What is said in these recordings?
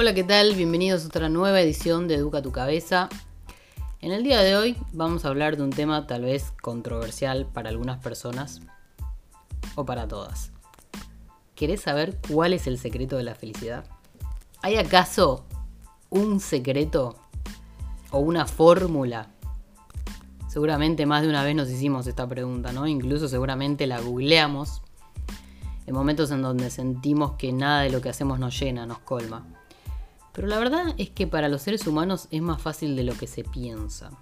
Hola, ¿qué tal? Bienvenidos a otra nueva edición de Educa tu Cabeza. En el día de hoy vamos a hablar de un tema tal vez controversial para algunas personas o para todas. ¿Querés saber cuál es el secreto de la felicidad? ¿Hay acaso un secreto o una fórmula? Seguramente más de una vez nos hicimos esta pregunta, ¿no? Incluso seguramente la googleamos en momentos en donde sentimos que nada de lo que hacemos nos llena, nos colma. Pero la verdad es que para los seres humanos es más fácil de lo que se piensa.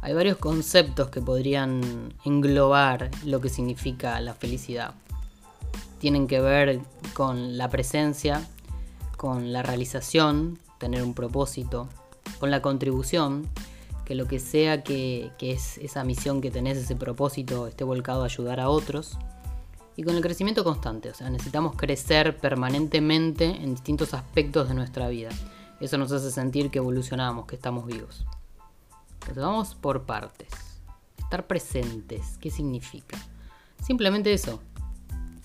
Hay varios conceptos que podrían englobar lo que significa la felicidad. Tienen que ver con la presencia, con la realización, tener un propósito, con la contribución, que lo que sea que, es esa misión que tenés, ese propósito, esté volcado a ayudar a otros y con el crecimiento constante. O sea, necesitamos crecer permanentemente en distintos aspectos de nuestra vida. Eso nos hace sentir que evolucionamos, que estamos vivos. Entonces vamos por partes. Estar presentes, ¿qué significa? Simplemente eso.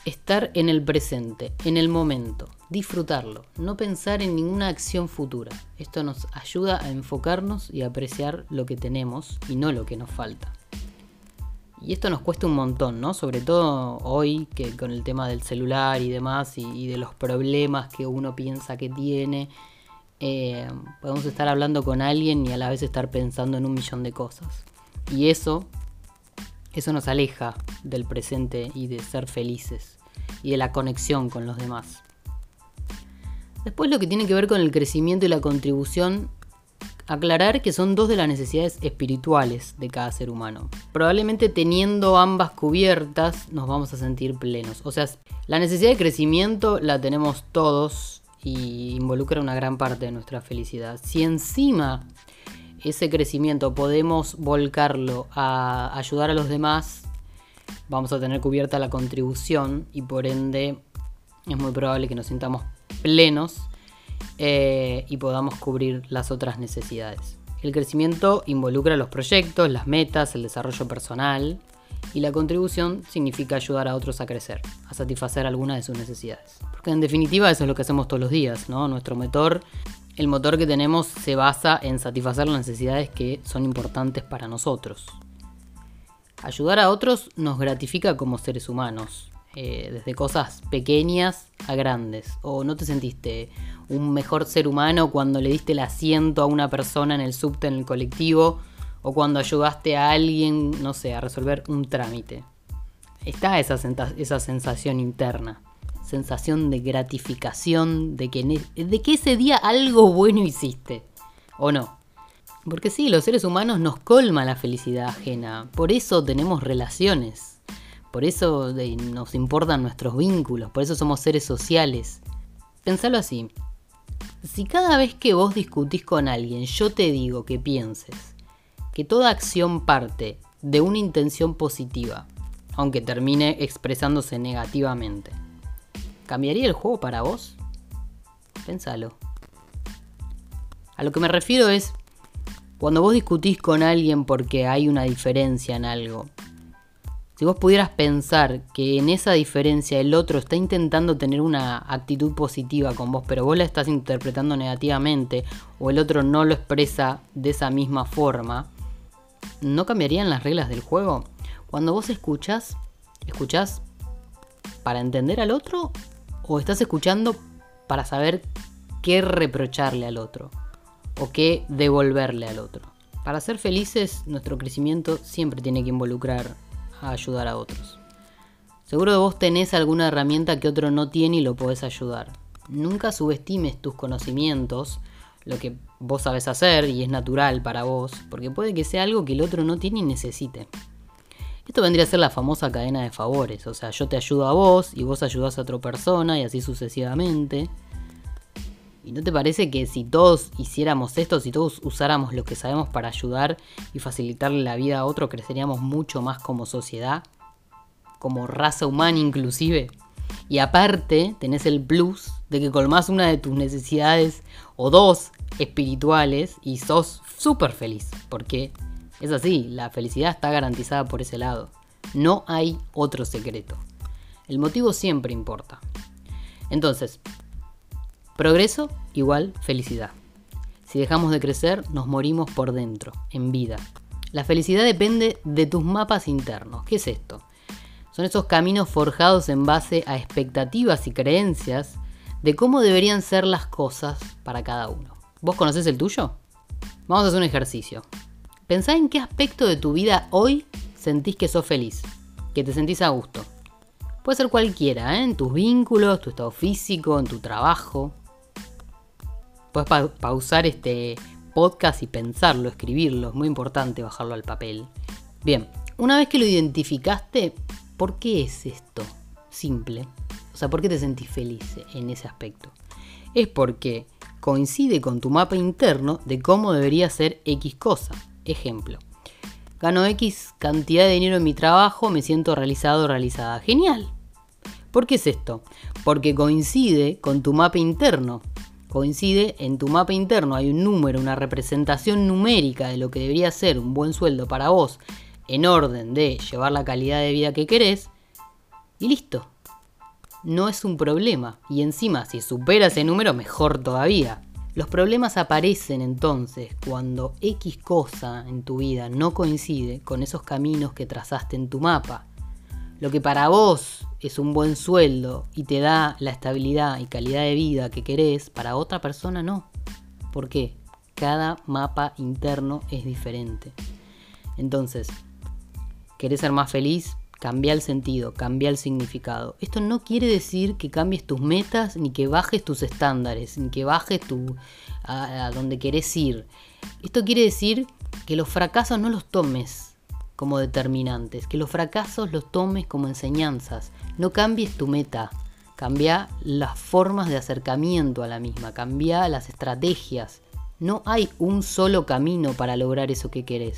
Estar en el presente, en el momento, disfrutarlo, no pensar en ninguna acción futura. Esto nos ayuda a enfocarnos y a apreciar lo que tenemos y no lo que nos falta. Y esto nos cuesta un montón, ¿no? Sobre todo hoy que con el tema del celular y demás y, de los problemas que uno piensa que tiene. Eh, podemos estar hablando con alguien y a la vez estar pensando en un millón de cosas. Y eso, eso nos aleja del presente y de ser felices y de la conexión con los demás. Después lo que tiene que ver con el crecimiento y la contribución Aclarar que son dos de las necesidades espirituales de cada ser humano. Probablemente teniendo ambas cubiertas nos vamos a sentir plenos. O sea, la necesidad de crecimiento la tenemos todos y involucra una gran parte de nuestra felicidad. Si encima ese crecimiento podemos volcarlo a ayudar a los demás, vamos a tener cubierta la contribución y por ende es muy probable que nos sintamos plenos eh, y podamos cubrir las otras necesidades. El crecimiento involucra los proyectos, las metas, el desarrollo personal y la contribución significa ayudar a otros a crecer, a satisfacer alguna de sus necesidades. Porque en definitiva eso es lo que hacemos todos los días, ¿no? Nuestro motor, el motor que tenemos se basa en satisfacer las necesidades que son importantes para nosotros. Ayudar a otros nos gratifica como seres humanos, eh, desde cosas pequeñas a grandes. O no te sentiste un mejor ser humano cuando le diste el asiento a una persona en el subte, en el colectivo, o cuando ayudaste a alguien, no sé, a resolver un trámite. Está esa, sensación interna, sensación de gratificación, de que, de que ese día algo bueno hiciste, ¿o no? Porque sí, los seres humanos nos colma la felicidad ajena, por eso tenemos relaciones por eso nos importan nuestros vínculos, por eso somos seres sociales. Pensalo así. Si cada vez que vos discutís con alguien yo te digo que pienses que toda acción parte de una intención positiva, aunque termine expresándose negativamente, ¿cambiaría el juego para vos? Pensalo. A lo que me refiero es, cuando vos discutís con alguien porque hay una diferencia en algo, si vos pudieras pensar que en esa diferencia el otro está intentando tener una actitud positiva con vos, pero vos la estás interpretando negativamente, o el otro no lo expresa de esa misma forma, ¿no cambiarían las reglas del juego? Cuando vos escuchás, ¿escuchás para entender al otro? ¿O estás escuchando para saber qué reprocharle al otro? ¿O qué devolverle al otro? Para ser felices, nuestro crecimiento siempre tiene que involucrar a ayudar a otros. Seguro que vos tenés alguna herramienta que otro no tiene y lo podés ayudar. Nunca subestimes tus conocimientos, lo que vos sabes hacer y es natural para vos, porque puede que sea algo que el otro no tiene y necesite. Esto vendría a ser la famosa cadena de favores, o sea, yo te ayudo a vos y vos ayudás a otra persona y así sucesivamente. ¿Y no te parece que si todos hiciéramos esto, si todos usáramos lo que sabemos para ayudar y facilitarle la vida a otro, creceríamos mucho más como sociedad? Como raza humana inclusive. Y aparte tenés el plus de que colmás una de tus necesidades o dos espirituales y sos súper feliz. Porque es así, la felicidad está garantizada por ese lado. No hay otro secreto. El motivo siempre importa. Entonces, Progreso igual felicidad. Si dejamos de crecer, nos morimos por dentro, en vida. La felicidad depende de tus mapas internos. ¿Qué es esto? Son esos caminos forjados en base a expectativas y creencias de cómo deberían ser las cosas para cada uno. ¿Vos conocés el tuyo? Vamos a hacer un ejercicio. Pensá en qué aspecto de tu vida hoy sentís que sos feliz, que te sentís a gusto. Puede ser cualquiera, ¿eh? en tus vínculos, tu estado físico, en tu trabajo. Puedes pausar este podcast y pensarlo, escribirlo. Es muy importante bajarlo al papel. Bien, una vez que lo identificaste, ¿por qué es esto? Simple. O sea, ¿por qué te sentís feliz en ese aspecto? Es porque coincide con tu mapa interno de cómo debería ser X cosa. Ejemplo, gano X cantidad de dinero en mi trabajo, me siento realizado realizada. Genial. ¿Por qué es esto? Porque coincide con tu mapa interno. Coincide en tu mapa interno, hay un número, una representación numérica de lo que debería ser un buen sueldo para vos en orden de llevar la calidad de vida que querés. Y listo, no es un problema. Y encima, si supera ese número, mejor todavía. Los problemas aparecen entonces cuando X cosa en tu vida no coincide con esos caminos que trazaste en tu mapa. Lo que para vos es un buen sueldo y te da la estabilidad y calidad de vida que querés, para otra persona no. ¿Por qué? Cada mapa interno es diferente. Entonces, ¿querés ser más feliz? Cambia el sentido, cambia el significado. Esto no quiere decir que cambies tus metas, ni que bajes tus estándares, ni que bajes tu, a, donde querés ir. Esto quiere decir que los fracasos no los tomes como determinantes, que los fracasos los tomes como enseñanzas. No cambies tu meta, cambia las formas de acercamiento a la misma, cambia las estrategias. No hay un solo camino para lograr eso que querés.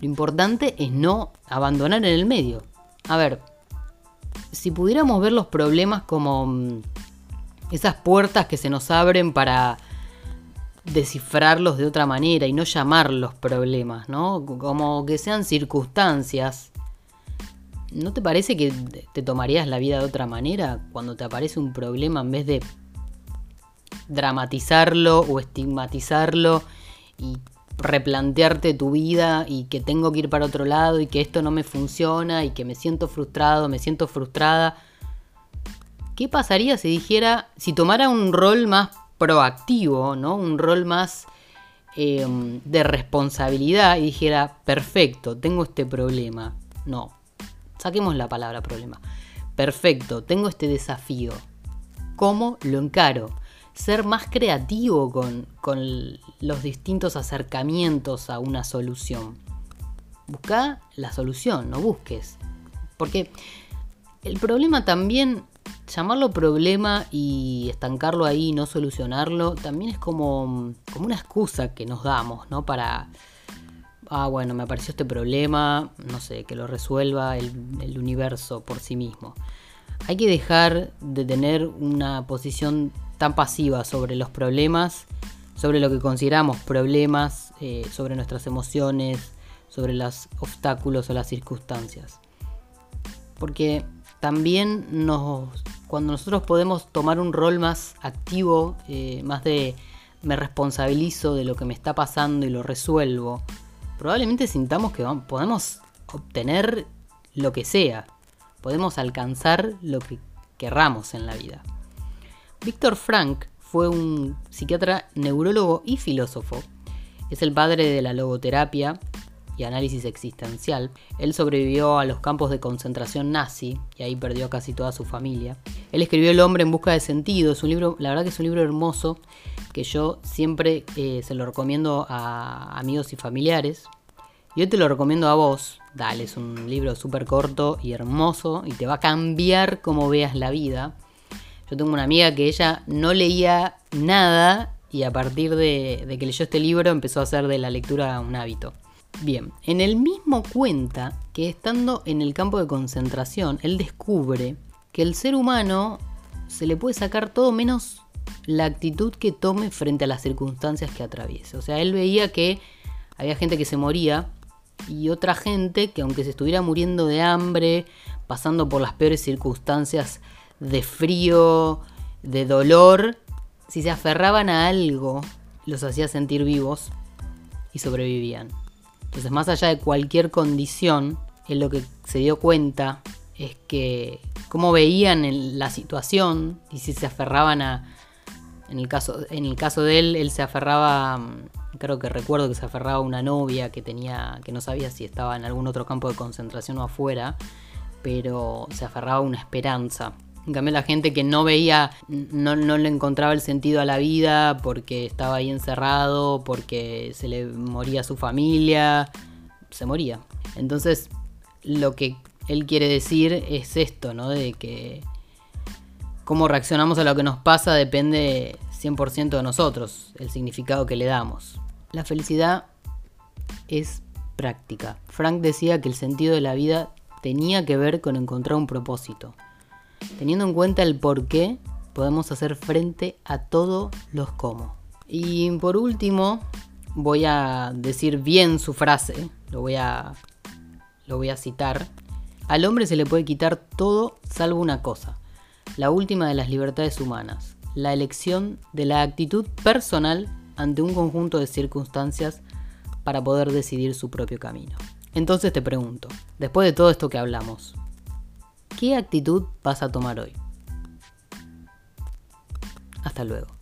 Lo importante es no abandonar en el medio. A ver, si pudiéramos ver los problemas como mm, esas puertas que se nos abren para descifrarlos de otra manera y no llamarlos problemas, ¿no? Como que sean circunstancias. ¿No te parece que te tomarías la vida de otra manera cuando te aparece un problema en vez de dramatizarlo o estigmatizarlo y replantearte tu vida y que tengo que ir para otro lado y que esto no me funciona y que me siento frustrado, me siento frustrada. ¿Qué pasaría si dijera, si tomara un rol más proactivo, ¿no? Un rol más em, de responsabilidad y dijera, perfecto, tengo este problema. No, saquemos la palabra problema. Perfecto, tengo este desafío. ¿Cómo lo encaro? ser más creativo con, los distintos acercamientos a una solución. Busca la solución, no busques. Porque el problema también, llamarlo problema y estancarlo ahí y no solucionarlo, también es como, como una excusa que nos damos, ¿no? Para, ah, bueno, me apareció este problema, no sé, que lo resuelva el, universo por sí mismo. Hay que dejar de tener una posición tan pasiva sobre los problemas, sobre lo que consideramos problemas, eh, sobre nuestras emociones, sobre los obstáculos o las circunstancias. Porque también nos, cuando nosotros podemos tomar un rol más activo, eh, más de me responsabilizo de lo que me está pasando y lo resuelvo, probablemente sintamos que podemos obtener lo que sea, podemos alcanzar lo que querramos en la vida. Víctor Frank fue un psiquiatra, neurólogo y filósofo. Es el padre de la logoterapia y análisis existencial. Él sobrevivió a los campos de concentración nazi y ahí perdió casi toda su familia. Él escribió El hombre en busca de sentido. Es un libro, la verdad que es un libro hermoso que yo siempre eh, se lo recomiendo a amigos y familiares. Y hoy te lo recomiendo a vos. Dale, es un libro súper corto y hermoso y te va a cambiar cómo veas la vida. Yo tengo una amiga que ella no leía nada y a partir de, que leyó este libro empezó a hacer de la lectura un hábito. Bien, en el mismo cuenta que estando en el campo de concentración, él descubre que el ser humano se le puede sacar todo menos la actitud que tome frente a las circunstancias que atraviese. O sea, él veía que había gente que se moría y otra gente que aunque se estuviera muriendo de hambre, pasando por las peores circunstancias de frío, de dolor, si se aferraban a algo, los hacía sentir vivos y sobrevivían. Entonces, más allá de cualquier condición, él lo que se dio cuenta es que cómo veían la situación y si se aferraban a... En el, caso, en el caso de él, él se aferraba, mm, creo que recuerdo que se aferraba a una novia que tenía, que no sabía si estaba en algún otro campo de concentración o afuera, pero se aferraba a una esperanza. En cambio, la gente que no veía, no, le encontraba el sentido a la vida porque estaba ahí encerrado, porque se le moría su familia, se moría. Entonces, lo que él quiere decir es esto, ¿no? De que cómo reaccionamos a lo que nos pasa depende 100% de nosotros, el significado que le damos. La felicidad es práctica. Frank decía que el sentido de la vida tenía que ver con encontrar un propósito. Teniendo en cuenta el por qué, podemos hacer frente a todos los cómo. Y por último, voy a decir bien su frase, lo voy a, lo voy a citar. Al hombre se le puede quitar todo salvo una cosa, la última de las libertades humanas, la elección de la actitud personal ante un conjunto de circunstancias para poder decidir su propio camino. Entonces te pregunto, después de todo esto que hablamos, ¿qué actitud vas a tomar hoy? Hasta luego.